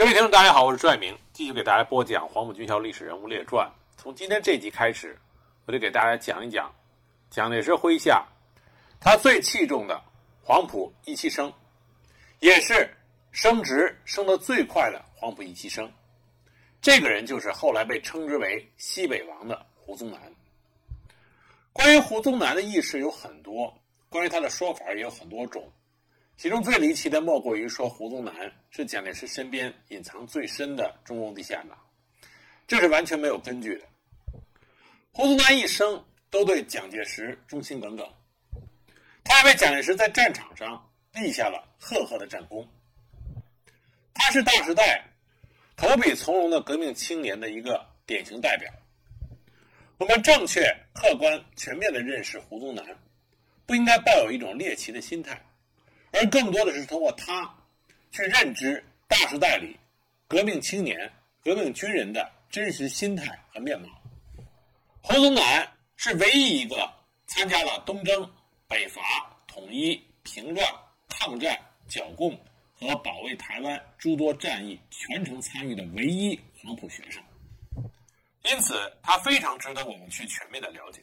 各位听众，大家好，我是朱爱明，继续给大家播讲《黄埔军校历史人物列传》。从今天这集开始，我就给大家讲一讲蒋介石麾下他最器重的黄埔一期生，也是升职升得最快的黄埔一期生。这个人就是后来被称之为“西北王”的胡宗南。关于胡宗南的轶事有很多，关于他的说法也有很多种。其中最离奇的莫过于说胡宗南是蒋介石身边隐藏最深的中共地下党，这是完全没有根据的。胡宗南一生都对蒋介石忠心耿耿，他还为蒋介石在战场上立下了赫赫的战功。他是大时代投笔从戎的革命青年的一个典型代表。我们正确、客观、全面的认识胡宗南，不应该抱有一种猎奇的心态。而更多的是通过他，去认知大时代里革命青年、革命军人的真实心态和面貌。胡宗南是唯一一个参加了东征、北伐、统一、平乱、抗战、剿共和保卫台湾诸多战役全程参与的唯一黄埔学生，因此他非常值得我们去全面的了解。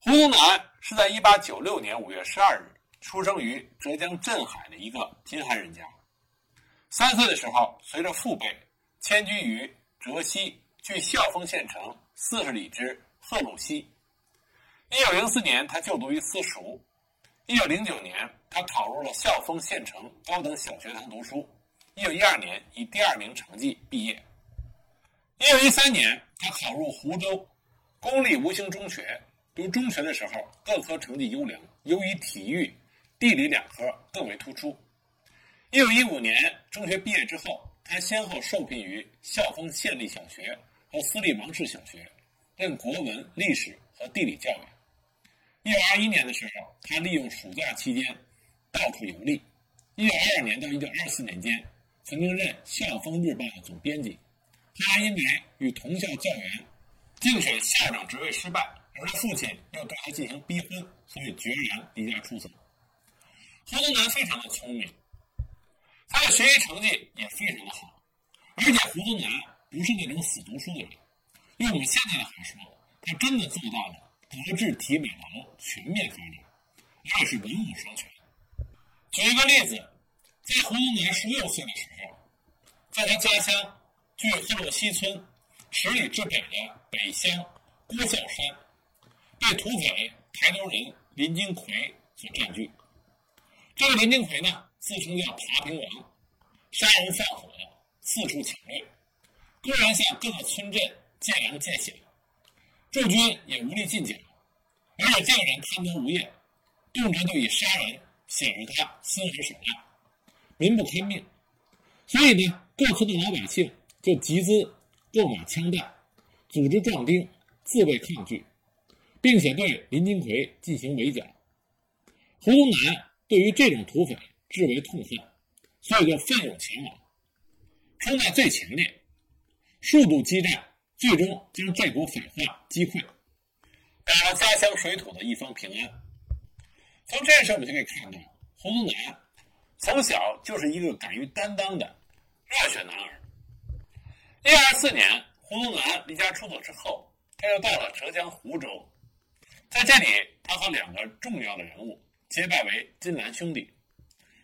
胡宗南是在一八九六年五月十二日。出生于浙江镇海的一个贫寒人家，三岁的时候，随着父辈迁居于浙西距孝丰县城四十里之贺鲁西。一九零四年，他就读于私塾。一九零九年，他考入了孝丰县城高等小学堂读书。一九一二年，以第二名成绩毕业。一九一三年，他考入湖州公立吴兴中学。读中学的时候，各科成绩优良，尤以体育。地理两科更为突出。一九一五年中学毕业之后，他先后受聘于孝丰县立小学和私立芒市小学，任国文、历史和地理教员。一九二一年的时候，他利用暑假期间到处游历。一九二二年到一九二四年间，曾经任《孝丰日报》的总编辑。他因为与同校教员竞选校长职位失败，而他父亲又对他进行逼婚，所以决然离家出走。胡宗南非常的聪明，他的学习成绩也非常的好，而且胡宗南不是那种死读书的人，用我们现在的话说，他真的做到了德智体美劳全面发展，而且是文武双全。举一个例子，在胡宗南十六岁的时候，在他家乡距贺洛西村十里之北的北乡郭孝山，被土匪台州人林金奎所占据。这个林金奎呢，自称叫爬平王，杀人放火，四处抢掠，公然向各个村镇借粮借饷，驻军也无力进剿，而且这个人贪得无厌，动辄就以杀人显示他心狠手辣，民不堪命，所以呢，各村的老百姓就集资购买枪弹，组织壮丁自卫抗拒，并且对林金奎进行围剿。胡宗南。对于这种土匪至为痛恨，所以就奋勇前往，冲在最前列，数度激战，最终将这股匪患击溃，保了家乡水土的一方平安。从这事我们就可以看到，胡宗南从小就是一个敢于担当的热血男儿。一二四年，胡宗南离家出走之后，他又到了浙江湖州，在这里，他和两个重要的人物。结拜为金兰兄弟，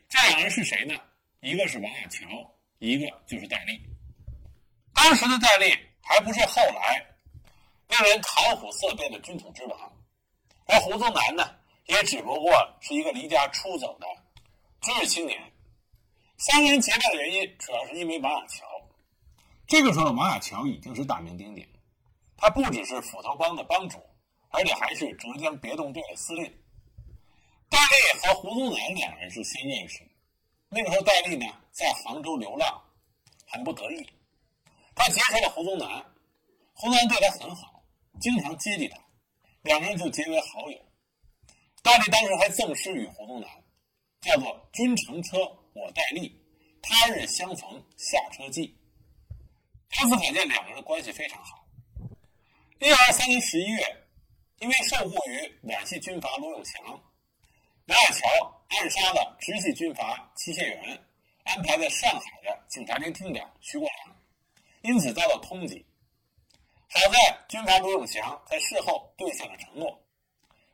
这两人是谁呢？一个是王亚樵，一个就是戴笠。当时的戴笠还不是后来令人谈虎色变的军统之王，而胡宗南呢，也只不过是一个离家出走的知识青年。三人结拜的原因，主要是因为王亚樵。这个时候，王亚樵已经是大名鼎鼎，他不只是斧头帮的帮主，而且还是浙江别动队的司令。戴笠和胡宗南两人是先认识。那个时候，戴笠呢在杭州流浪，很不得意。他结识了胡宗南，胡宗南对他很好，经常接济他，两个人就结为好友。戴笠当时还赠诗与胡宗南，叫做“君乘车，我戴笠，他日相逢下车记”。由此可见，两个人的关系非常好。一九二三年十一月，因为受雇于皖系军阀罗永强。王亚樵暗杀了直系军阀戚谢元，安排在上海的警察厅厅长徐国良，因此遭到通缉。好在军阀卢永祥在事后兑现了承诺，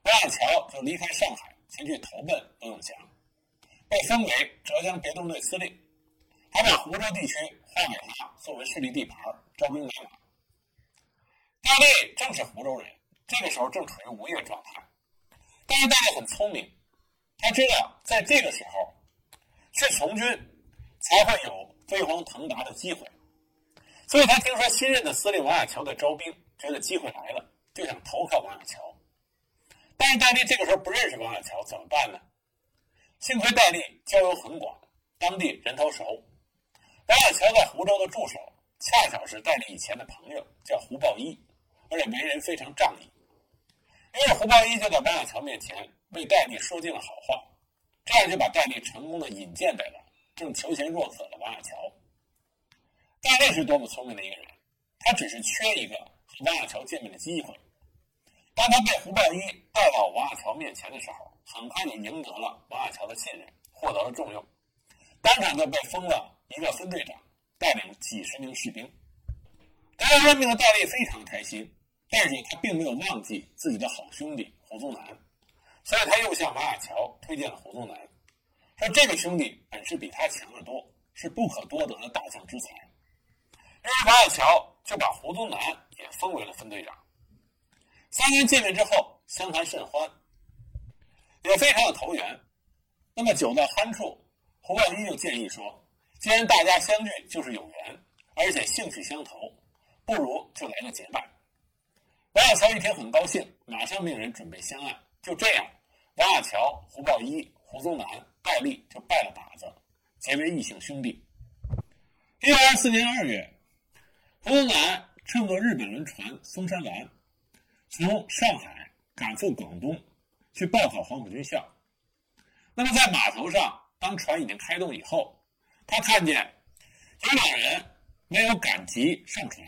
王亚樵就离开上海，前去投奔卢永祥，被封为浙江别动队司令，还把湖州地区划给他作为势力地盘，招兵买马。戴笠正是湖州人，这个时候正处于无业状态，但是戴笠很聪明，他知道在这个时候去从军才会有飞黄腾达的机会。所以他听说新任的司令王亚樵在招兵，觉得机会来了，就想投靠王亚樵。但是戴笠这个时候不认识王亚樵，怎么办呢？幸亏戴笠交友很广，当地人头熟。王亚樵在湖州的助手，恰巧是戴笠以前的朋友，叫胡豹一，而且为人非常仗义。于是胡豹一就在王亚樵面前为戴笠说尽了好话，这样就把戴笠成功的引荐给了正求贤若渴的王亚樵。戴笠是多么聪明的一个人，他只是缺一个和王亚樵见面的机会。当他被胡豹一带到王亚樵面前的时候，很快就赢得了王亚樵的信任，获得了重用，当场就被封了一个分队长，带领几十名士兵。得到任命的戴笠非常开心，但是他并没有忘记自己的好兄弟胡宗南，所以他又向王亚乔推荐了胡宗南，说这个兄弟本事比他强得多，是不可多得的大将之才。于是王亚乔就把胡宗南也封为了分队长。三人见面之后，相谈甚欢，也非常的投缘。那么酒到酣处，胡豹一就建议说：“既然大家相聚就是有缘，而且兴趣相投，不如就来个结拜。”王亚乔一听很高兴，马上命人准备香案。就这样，王亚樵、胡豹一、胡宗南、戴笠就拜了把子，结为异姓兄弟。一九二四年二月。胡宗南乘坐日本轮船“松山丸”，从上海赶赴广东，去报考黄埔军校。那么在码头上，当船已经开动以后，他看见有两人没有赶集上船，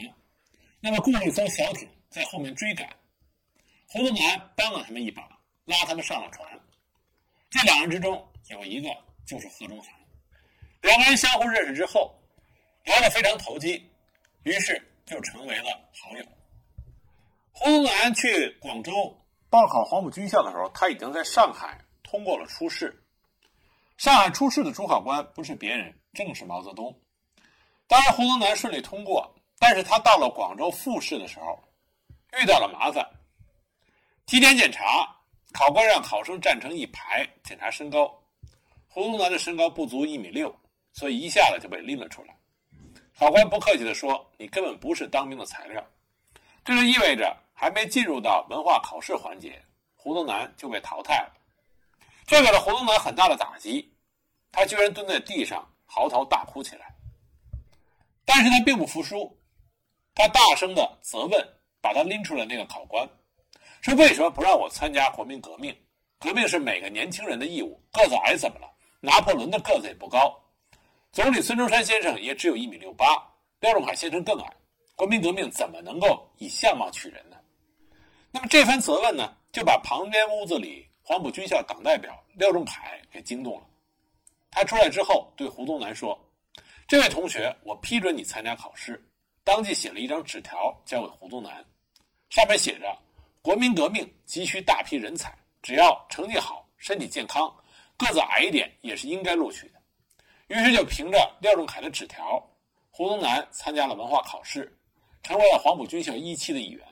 那么雇了一艘小艇在后面追赶。胡宗南帮了他们一把，拉他们上了船。这两人之中有一个就是贺中涵，两个人相互认识之后，聊得非常投机。于是就成为了好友。胡宗南去广州报考黄埔军校的时候，他已经在上海通过了初试。上海初试的主考官不是别人，正是毛泽东。当然，胡宗南顺利通过，但是他到了广州复试的时候，遇到了麻烦。体检检查，考官让考生站成一排检查身高，胡宗南的身高不足一米六，所以一下子就被拎了出来。考官不客气地说：“你根本不是当兵的材料。”这就意味着还没进入到文化考试环节，胡宗南就被淘汰了。这给了胡宗南很大的打击，他居然蹲在地上嚎啕大哭起来。但是他并不服输，他大声的责问把他拎出来那个考官，说：“为什么不让我参加国民革命？革命是每个年轻人的义务。个子矮怎么了？拿破仑的个子也不高。”总理孙中山先生也只有一米六八，廖仲恺先生更矮。国民革命怎么能够以相貌取人呢？那么这番责问呢，就把旁边屋子里黄埔军校党代表廖仲恺给惊动了。他出来之后对胡宗南说：“这位同学，我批准你参加考试。”当即写了一张纸条交给胡宗南，上面写着：“国民革命急需大批人才，只要成绩好、身体健康、个子矮一点也是应该录取的。”于是就凭着廖仲恺的纸条，胡宗南参加了文化考试，成为了黄埔军校一期的一员。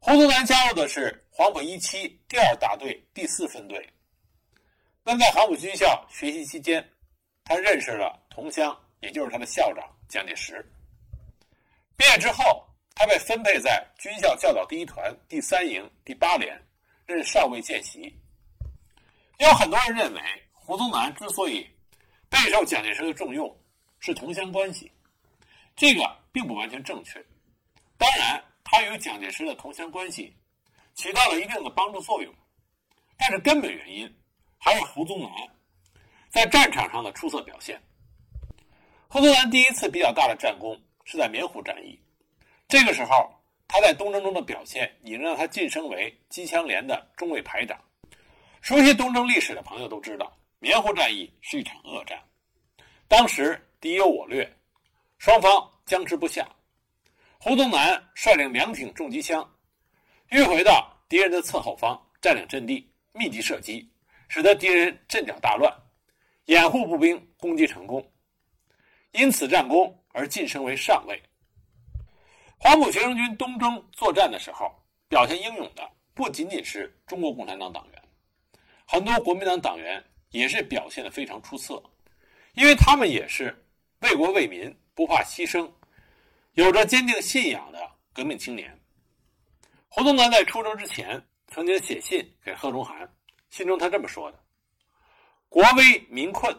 胡宗南加入的是黄埔一期第二大队第四分队。但在黄埔军校学习期间，他认识了同乡，也就是他的校长蒋介石。毕业之后，他被分配在军校教导第一团第三营第八连，任少尉见习。有很多人认为，胡宗南之所以备受蒋介石的重用，是同乡关系，这个并不完全正确。当然，他与蒋介石的同乡关系起到了一定的帮助作用，但是根本原因还是胡宗南在战场上的出色表现。胡宗南第一次比较大的战功是在棉湖战役，这个时候他在东征中的表现已经让他晋升为机枪连的中尉排长。熟悉东征历史的朋友都知道。棉湖战役是一场恶战，当时敌优我略，双方僵持不下。胡宗南率领两挺重机枪，迂回到敌人的侧后方，占领阵地，密集射击，使得敌人阵脚大乱，掩护步兵攻击成功。因此战功而晋升为上尉。黄埔学生军东征作战的时候，表现英勇的不仅仅是中国共产党党员，很多国民党党员也是表现的非常出色，因为他们也是为国为民、不怕牺牲。有着坚定信仰的革命青年，胡宗南在出征之前曾经写信给贺中涵，信中他这么说的：“国危民困，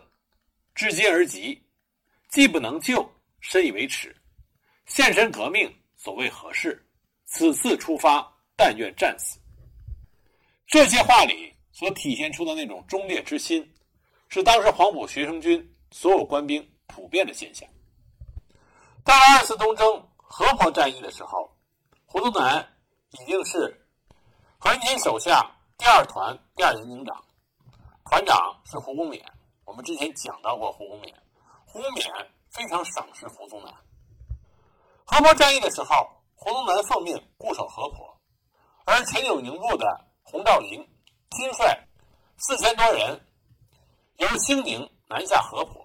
至今而急，既不能救，深以为耻。献身革命，所谓何事？此次出发，但愿战死。”这些话里所体现出的那种忠烈之心，是当时黄埔学生军所有官兵普遍的现象。到了二次东征河坡战役的时候，胡宗南已经是何应钦手下第二团第二营营长，团长是胡公勉。我们之前讲到过胡公勉，胡公勉非常赏识胡宗南。河坡战役的时候，胡宗南奉命固守河坡，而前有宁部的洪兆麟亲率四千多人由兴宁南下河坡。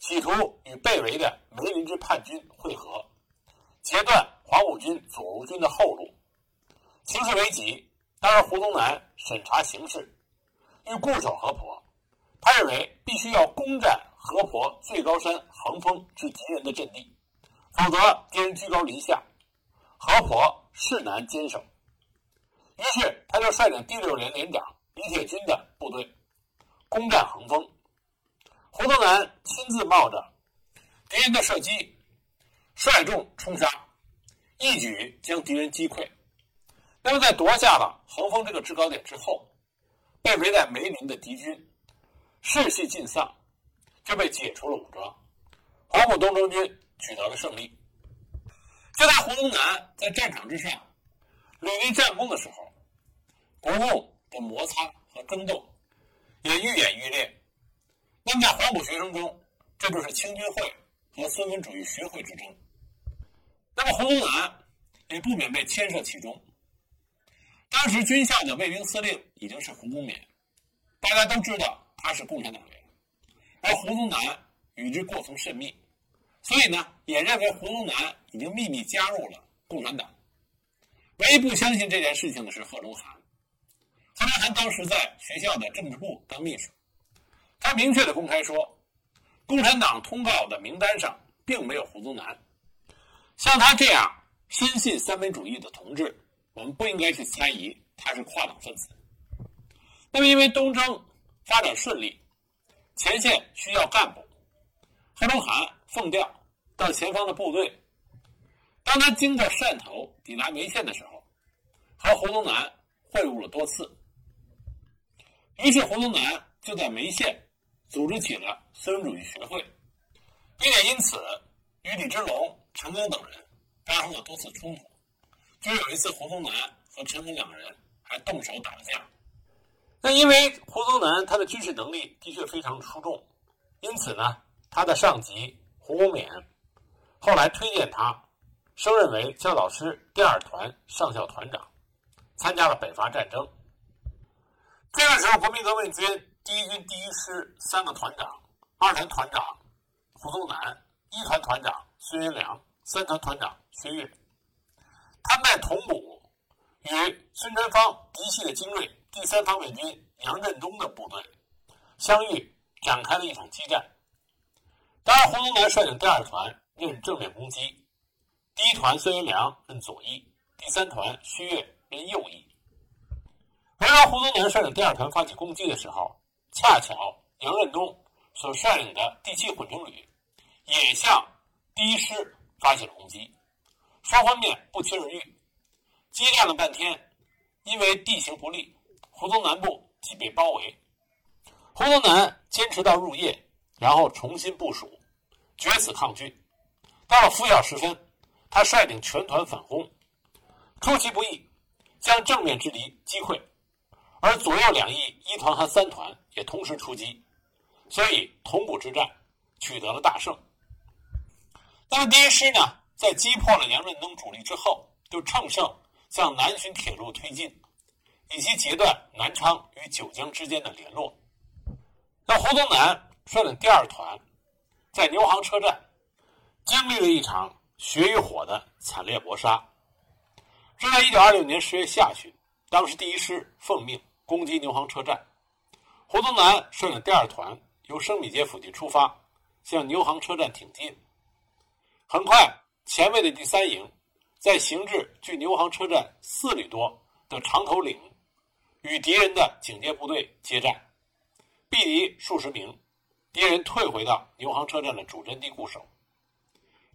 企图与被围的梅林之叛军会合，截断黄埔军左路军的后路。形势危急，当时胡宗南审查形势，欲固守河坡。他认为必须要攻占河坡最高山横峰至敌人的阵地，否则敌人居高临下，河坡势难坚守。于是他就率领第六连连长李铁军的部队攻占横峰。胡宗南亲自冒着敌人的射击，率众冲杀，一举将敌人击溃。那么，在夺下了横峰这个制高点之后，被围在梅林的敌军士气尽丧，就被解除了武装。黄埔东征军取得了胜利。就在胡宗南在战场之上屡立战功的时候，国共的摩擦和争斗也愈演愈烈。那么，在黄埔学生中，这就是清军会和孙文主义学会之争。那么，胡宗南也不免被牵涉其中。当时军校的卫兵司令已经是胡公勉，大家都知道他是共产党员，而胡宗南与之过从甚密，所以呢，也认为胡宗南已经秘密加入了共产党。唯一不相信这件事情的是贺龙涵。贺龙涵当时在学校的政治部当秘书。他明确的公开说，共产党通告的名单上并没有胡宗南。像他这样深信三民主义的同志，我们不应该去猜疑他是跨党分子。那么，因为东征发展顺利，前线需要干部，贺龙涵奉调到前方的部队。当他经过汕头抵达梅县的时候，和胡宗南会晤了多次。于是，胡宗南就在梅县。组织起了孙文主义学会，并且因此与李之龙、陈赓等人发生了多次冲突。就有一次，胡宗南和陈赓两个人还动手打架。那因为胡宗南他的军事能力的确非常出众，因此呢，他的上级胡公勉后来推荐他升任为教导师第二团上校团长，参加了北伐战争。这个时候，国民革命军。第一军第一师三个团长，二团团长胡宗南，一团团长孙元良，三团团长薛岳，他们在同古与孙传芳嫡系的精锐第三方面军杨振东的部队相遇，展开了一场激战。当然，胡宗南率领第二团任正面攻击，第一团孙元良任左翼，第三团薛岳任右翼。而当胡宗南率领第二团发起攻击的时候，恰巧杨振东所率领的第七混成旅也向第一师发起了攻击，双方面不期而遇，激战了半天，因为地形不利，胡宗南部即被包围。胡宗南坚持到入夜，然后重新部署，决死抗拒。到了拂晓时分，他率领全团反攻，出其不意，将正面之敌击溃，而左右两翼一团和三团。也同时出击，所以铜鼓之战取得了大胜。那么第一师呢，在击破了杨润东主力之后，就乘胜向南浔铁路推进，以及截断南昌与九江之间的联络。那胡宗南率领第二团，在牛行车站经历了一场血与火的惨烈搏杀。是在一九二六年十月下旬，当时第一师奉命攻击牛行车站，胡宗南率领第二团由生米街附近出发，向牛行车站挺进。很快，前卫的第三营在行至距牛行车站四里多的长头岭，与敌人的警戒部队接战，毙敌数十名，敌人退回到牛行车站的主阵地固守。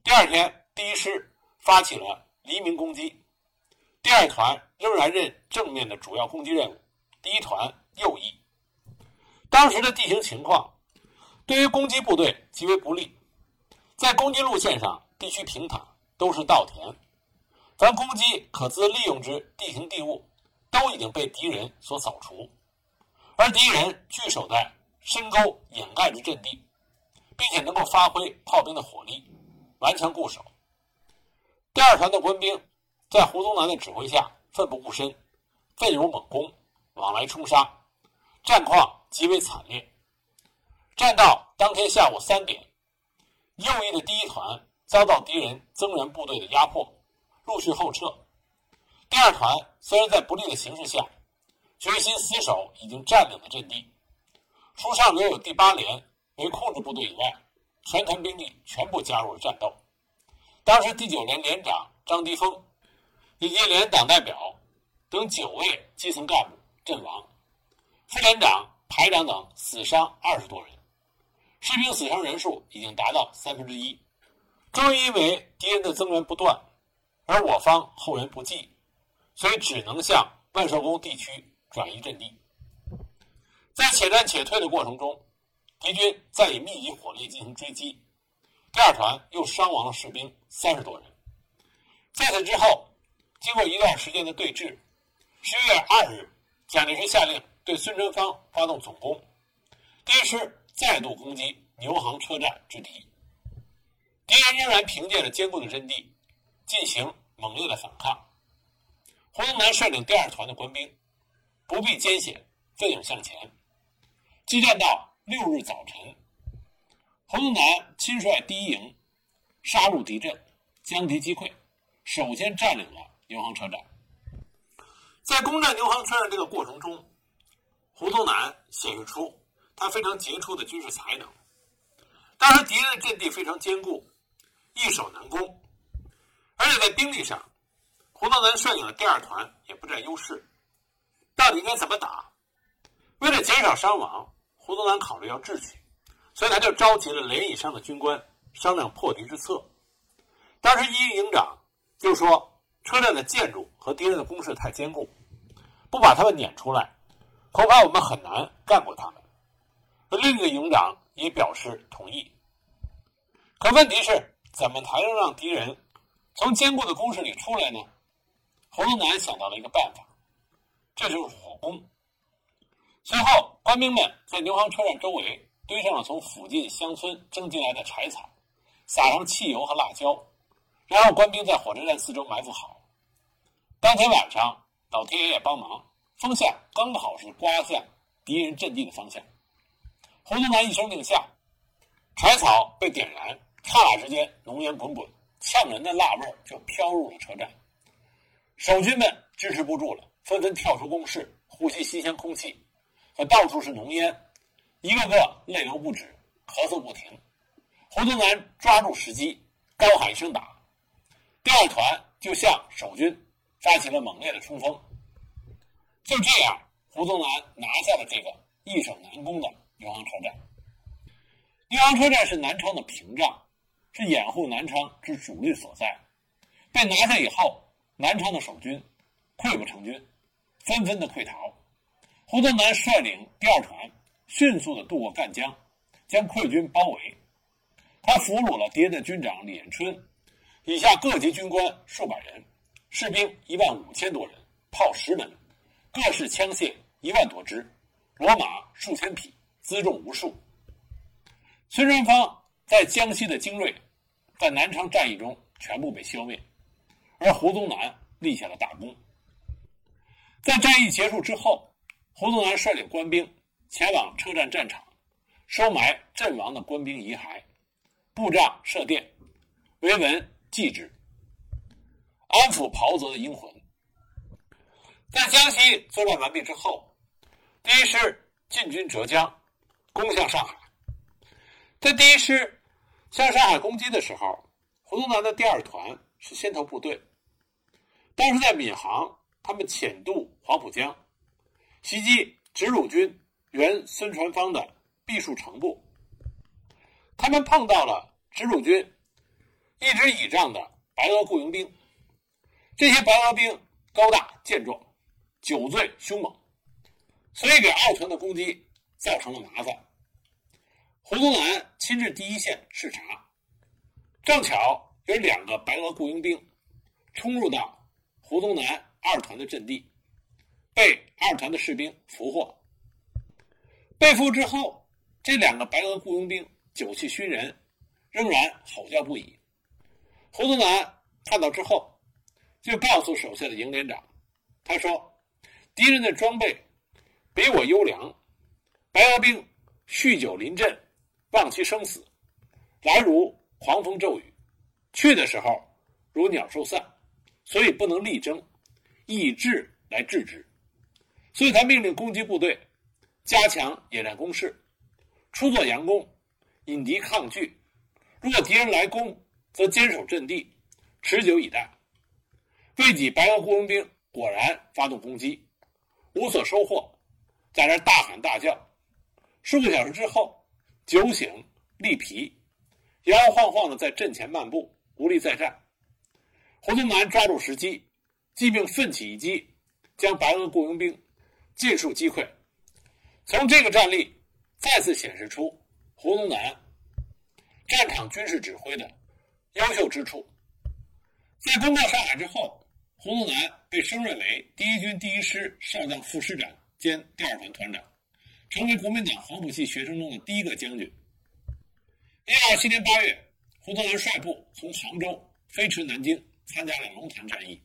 第二天，第一师发起了黎明攻击，第二团仍然任正面的主要攻击任务，第一团右翼。当时的地形情况对于攻击部队极为不利，在攻击路线上。地区平坦，都是稻田，凡攻击可资利用之地形地物，都已经被敌人所扫除，而敌人据守在深沟掩盖住阵地，并且能够发挥炮兵的火力，顽强固守。第二团的官兵在胡宗南的指挥下奋不顾身，奋勇猛攻，往来冲杀，战况极为惨烈。战到当天下午三点，右翼的第一团。遭到敌人增援部队的压迫，陆续后撤。第二团虽然在不利的形势下，决心死守已经占领的阵地。除上留有第八连为控制部队以外，全团兵力全部加入了战斗。当时第九连连长张迪峰以及连党代表等九位基层干部阵亡，副连长、排长等死伤二十多人，士兵死伤人数已经达到三分之一。正因为敌人的增援不断，而我方后援不济，所以只能向万寿宫地区转移阵地。在且战且退的过程中，敌军再以密集火力进行追击，第二团又伤亡了士兵三十多人。在此之后，经过一段时间的对峙，十一月二日，蒋介石下令对孙传芳发动总攻，第一师再度攻击牛行车站之敌。敌人仍然凭借着坚固的阵地进行猛烈的反抗。胡宗南率领第二团的官兵不避艰险，奋勇向前。激战到六日早晨，胡宗南亲率第一营杀入敌阵，将敌击溃，首先占领了牛行车站。在攻占牛行车站这个过程中，胡宗南显示出他非常杰出的军事才能。当时敌人的阵地非常坚固。易守难攻，而且在兵力上，胡宗南率领的第二团也不占优势。到底该怎么打？为了减少伤亡，胡宗南考虑要智取，所以他就召集了连以上的军官商量破敌之策。当时一营营长就说：“车站的建筑和敌人的攻势太坚固，不把他们撵出来，恐怕我们很难干过他们。”另一个营长也表示同意。可问题是。怎么才能让敌人从坚固的工事里出来呢？胡宗南想到了一个办法，这就是火攻。随后，官兵们在牛行车站周围堆上了从附近乡村征集来的柴草，撒上汽油和辣椒，然后官兵在火车站四周埋伏好。当天晚上，老天爷也帮忙，风向刚好是刮向敌人阵地的方向。胡宗南一声令下，柴草被点燃。刹那之间，浓烟滚滚，呛人的辣味就飘入了车站。守军们支持不住了，纷纷跳出工事，呼吸新鲜空气。可到处是浓烟，一个个泪流不止，咳嗽不停。胡宗南抓住时机，高喊一声“打”，第二团就向守军发起了猛烈的冲锋。就这样，胡宗南拿下了这个易守难攻的牛行车站。牛行车站是南昌的屏障。是掩护南昌之主力所在，被拿下以后，南昌的守军溃不成军，纷纷的溃逃。胡宗南率领第二团迅速的渡过赣江，将溃军包围。他俘虏了敌人的军长李延春，以下各级军官数百人，士兵一万五千多人，炮十门，各式枪械一万多支，骡马数千匹，辎重无数。孙传芳在江西的精锐，在南昌战役中全部被消灭，而胡宗南立下了大功。在战役结束之后，胡宗南率领官兵前往车站战场，收埋阵亡的官兵遗骸，布帐设殿，维文祭之，安抚袍泽的英魂。在江西作战完毕之后，第一师进军浙江，攻向上海。在第一师向上海攻击的时候，胡宗南的第二团是先头部队。当时在闵行，他们潜渡黄浦江，袭击直鲁军原孙传芳的毕树城部。他们碰到了直鲁军一直倚仗的白俄雇佣兵，这些白俄兵高大健壮。酒醉凶猛，所以给二团的攻击造成了麻烦。胡宗南亲至第一线视察，正巧有两个白俄雇佣兵冲入到胡宗南二团的阵地，被二团的士兵俘获。被俘之后，这两个白俄雇佣兵酒气熏人，仍然吼叫不已。胡宗南看到之后，就告诉手下的营连长，他说。敌人的装备比我优良，白俄兵酗酒临阵，忘其生死，来如狂风骤雨，去的时候如鸟兽散，所以不能力争，以智来制之。所以他命令攻击部队加强野战攻势，出作佯攻，引敌抗拒。如果敌人来攻，则坚守阵地，持久以待。未几，白俄雇佣兵果然发动攻击。无所收获，在那大喊大叫。数个小时之后，酒醒力疲，摇摇晃晃的在阵前漫步，无力再战。胡宗南抓住时机，即命奋起一击，将白俄雇佣兵尽数击溃。从这个战例再次显示出胡宗南战场军事指挥的优秀之处。在攻克上海之后。胡宗南被升任为第一军第一师少将副师长兼第二团团长，成为国民党黄埔系学生中的第一个将军。一九二七年八月，胡宗南率部从杭州飞驰南京，参加了龙潭战役。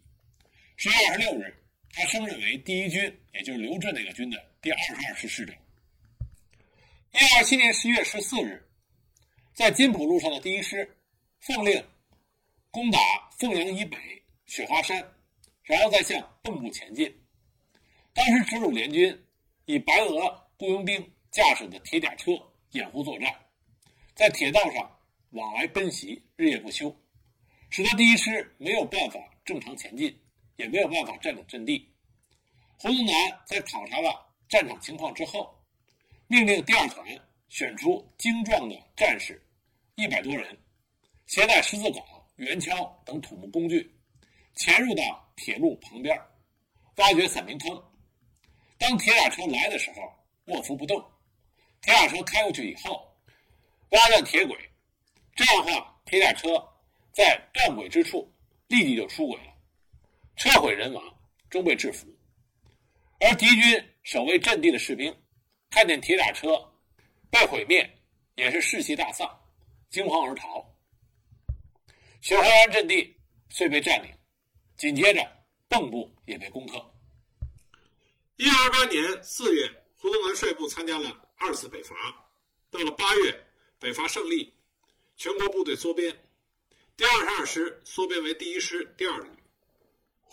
十月二十六日，他升任为第一军，也就是刘震那个军的第二十二师师长。一二七年十月十四日，在金浦路上的第一师奉令攻打凤阳以北雪花山。然后再向蚌埠前进。当时直鲁联军以白俄雇佣兵驾驶的铁甲车掩护作战，在铁道上往来奔袭，日夜不休，使得第一师没有办法正常前进，也没有办法占领阵地。胡宗南在考察了战场情况之后，命令第二团选出精壮的战士一百多人，携带十字镐、圆锹等土木工具。潜入到铁路旁边，挖掘散兵坑。当铁甲车来的时候，卧伏不动。铁甲车开过去以后，挖断铁轨，这样的话，铁甲车在断轨之处立即就出轨了，车毁人亡，终被制服。而敌军守卫阵地的士兵看见铁甲车被毁灭，也是士气大丧，惊慌而逃。雪花山阵地遂被占领。紧接着，蚌埠也被攻克。一九二八年四月，胡宗南率部参加了二次北伐。到了八月，北伐胜利，全国部队缩编，第二十二师缩编为第一师第二旅，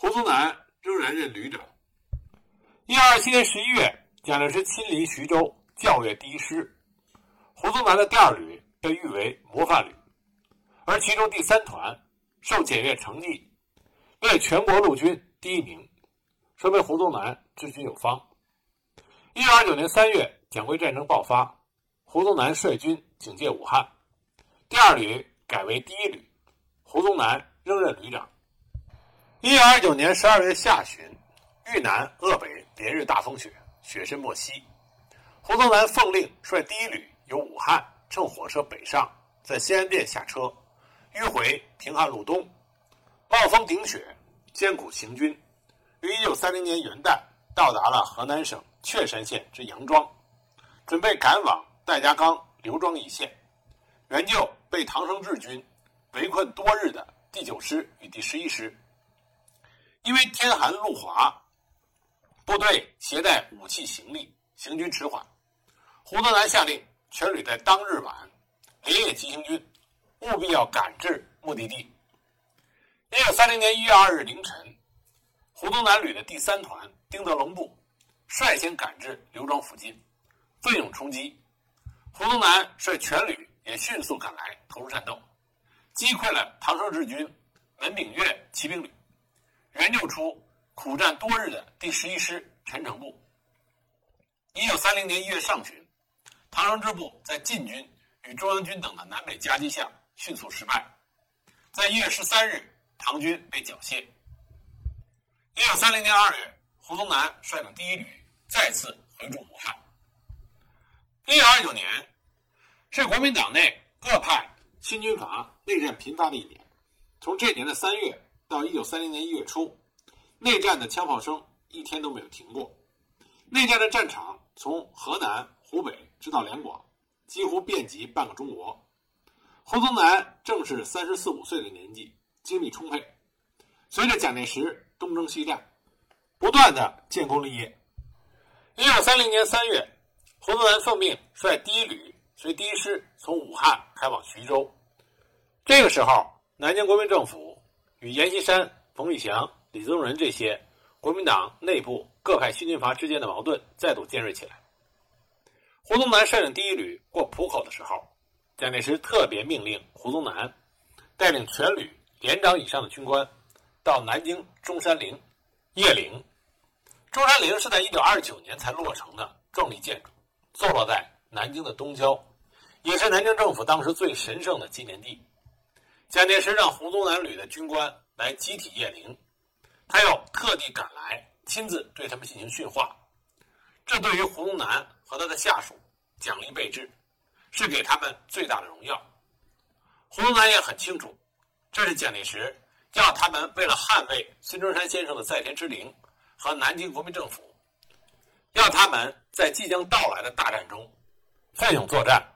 胡宗南仍然任旅长。一九二七年十一月，蒋介石亲临徐州教阅第一师，胡宗南的第二旅被誉为模范旅，而其中第三团受检阅成绩。为全国陆军第一名，说明胡宗南治军有方。一九二九年三月，蒋桂战争爆发，胡宗南率军警戒武汉，第二旅改为第一旅，胡宗南仍任旅长。一九二九年十二月下旬，豫南鄂北连日大风雪，雪深没息。胡宗南奉令率第一旅由武汉乘火车北上，在西安店下车，迂回平汉路东。暴风顶雪，艰苦行军，于一九三零年元旦到达了河南省确山县之杨庄，准备赶往戴家岗刘庄一线，援救被唐生智军围困多日的第九师与第十一师。因为天寒路滑，部队携带武器行李，行军迟缓。胡宗南下令全旅在当日晚连夜急行军，务必要赶至目的地。一九三零年一月二日凌晨，胡宗南旅的第三团丁德龙部率先赶至刘庄附近，奋勇冲击。胡宗南率全旅也迅速赶来投入战斗，击溃了唐生智军门炳岳骑兵旅。援救出苦战多日的第十一师陈诚部。一九三零年一月上旬，唐生智部在晋军与中央军等的南北夹击下迅速失败。在一月十三日，唐军被缴械。一九三零年二月，胡宗南率领第一旅再次回驻武汉。一九二九年是国民党内各派新军阀内战频发的一年。从这年的三月。到一九三零年一月初，内战的枪炮声一天都没有停过。内战的战场从河南、湖北直到两广，几乎遍及半个中国。胡宗南正是三十四五岁的年纪，精力充沛。随着蒋介石东征西战，不断的建功立业。一九三零年三月，胡宗南奉命率第一旅随第一师从武汉开往徐州。这个时候，南京国民政府。与阎锡山、冯玉祥、李宗仁这些国民党内部各派新军阀之间的矛盾再度尖锐起来。胡宗南率领第一旅过浦口的时候，蒋介石特别命令胡宗南带领全旅连长以上的军官到南京中山陵谒陵。中山陵是在一九二九年才落成的壮丽建筑，坐落在南京的东郊，也是南京政府当时最神圣的纪念地。蒋介石让胡宗南旅的军官来集体谒陵，他要特地赶来，亲自对他们进行训话。这对于胡宗南和他的下属奖励备至，是给他们最大的荣耀。胡宗南也很清楚，这是蒋介石要他们为了捍卫孙中山先生的在天之灵和南京国民政府，要他们在即将到来的大战中奋勇作战。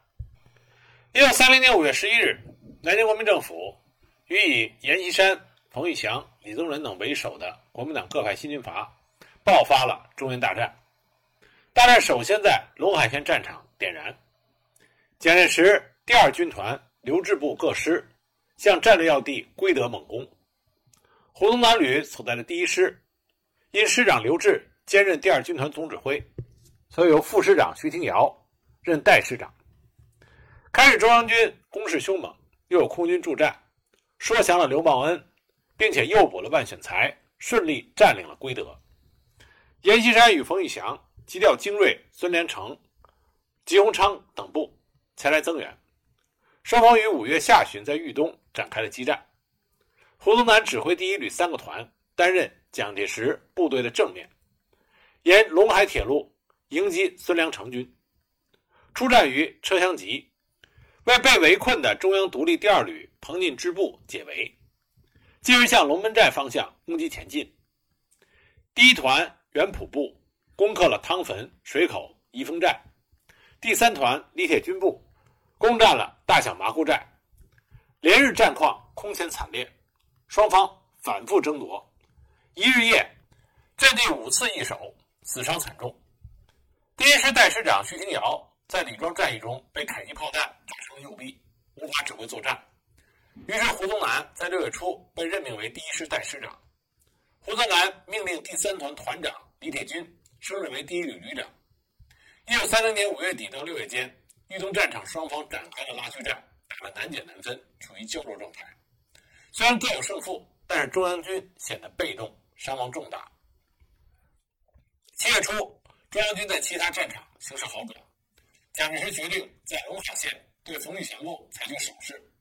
一九三零年五月十一日。南京国民政府与以阎锡山、冯玉祥、李宗仁等为首的国民党各派新军阀爆发了中原大战。大战首先在陇海线战场点燃。蒋介石第二军团刘志部各师向战略要地归德猛攻。胡宗南旅所在的第一师，因师长刘志兼任第二军团总指挥，所以由副师长徐廷瑶任代师长。开始，中央军攻势凶猛。又有空军助战，说降了刘茂恩，并且诱捕了万选才，顺利占领了归德。阎锡山与冯玉祥急调精锐孙连成、吉鸿昌等部前来增援，双方于五月下旬在豫东展开了激战。胡宗南指挥第一旅三个团，担任蒋介石部队的正面，沿陇海铁路迎击孙连成军，出战于车厢集。为被围困的中央独立第二旅彭进支部解围，继而向龙门寨方向攻击前进。第一团原普部攻克了汤坟、水口、宜丰寨，第三团李铁军部攻占了大小麻姑寨。连日战况空前惨烈，双方反复争夺，一日夜，阵地五次易手，死伤惨重。第一师代师长徐廷瑶在李庄战役中被迫击炮弹。右臂无法指挥作战，于是胡宗南在六月初被任命为第一师代师长。胡宗南命令第三团团长李铁军升任为第一旅旅长。一九三零年五月底到六月间，豫东战场双方展开了拉锯战，打得难解难分，处于胶着状态。虽然各有胜负，但是中央军显得被动，伤亡重大。七月初，中央军在其他战场形势好转，蒋介石决定在陇海线。对冯玉祥部采取守势，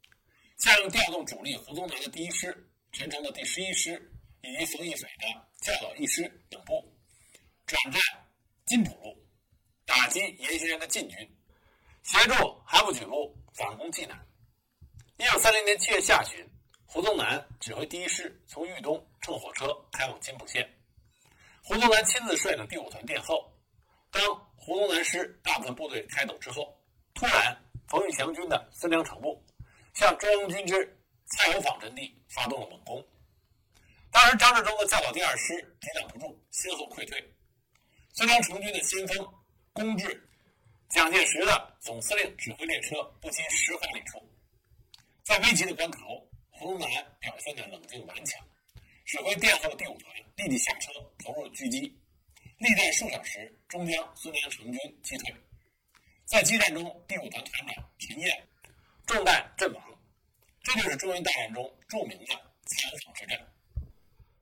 下令调动主力胡宗南的第一师、陈诚的第十一师以及冯玉斐的教导一师等部，转战金浦路，打击阎锡山的进军，协助韩复榘部反攻济南。一九三零年七月下旬，胡宗南指挥第一师从豫东乘火车开往金浦线，胡宗南亲自率领第五团殿后。当胡宗南师大部分部队开走之后，突然。冯玉祥军的孙良诚部，向中央军之蔡油坊阵地发动了猛攻。当时张治中的教导第二师抵挡不住，先后溃退。孙良诚军的先锋攻至蒋介石的总司令指挥列车，不及十公里处，在危急的关头，胡宗南表现的冷静顽强，指挥殿后的第五团立即下车投入狙击，历战数小时，终将孙良诚军击退。在激战中，第五团团长陈燕中弹阵亡。这就是中原大战中著名的采访之战。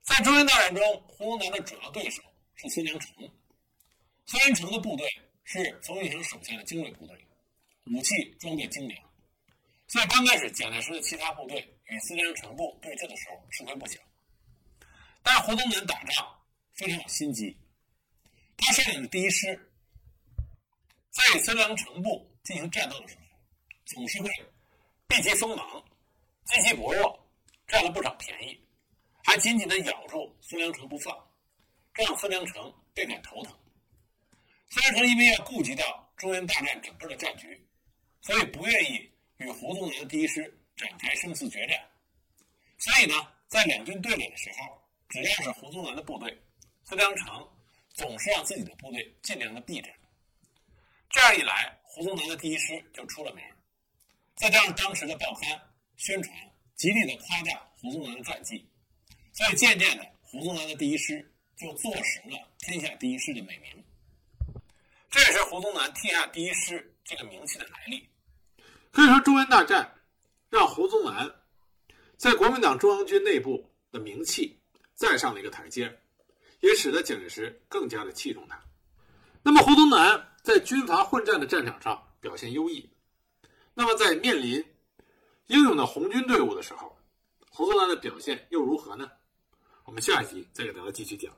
在中原大战中，胡宗南的主要对手是孙良诚。孙良诚的部队是冯玉祥手下的精锐部队，武器装备精良，所以刚开始蒋介石的其他部队与孙良诚部对峙的时候吃亏不小。但是胡宗南打仗非常有心机，他率领的第一师在与孙良诚部进行战斗的时候，总是会避其锋芒。积其薄弱，占了不少便宜，还紧紧地咬住孙良诚不放，这让孙良诚倍感头疼。孙良诚因为要顾及到中原大战整个的战局，所以不愿意与胡宗南的第一师展开生死决战。所以呢，在两军对垒的时候，只要是胡宗南的部队，孙良诚总是让自己的部队尽量的避战。这样一来，胡宗南的第一师就出了名。再加上当时的报刊。宣传极力的夸大胡宗南的传记，所以渐渐的，胡宗南的第一师就坐实了“天下第一师”的美名。这也是胡宗南“天下第一师”这个名气的来历。可以说，中原大战让胡宗南在国民党中央军内部的名气再上了一个台阶，也使得蒋介石更加的器重他。那么，胡宗南在军阀混战的战场上表现优异，那么在面临英勇的红军队伍的时候，胡宗南的表现又如何呢？我们下一集再给大家继续讲。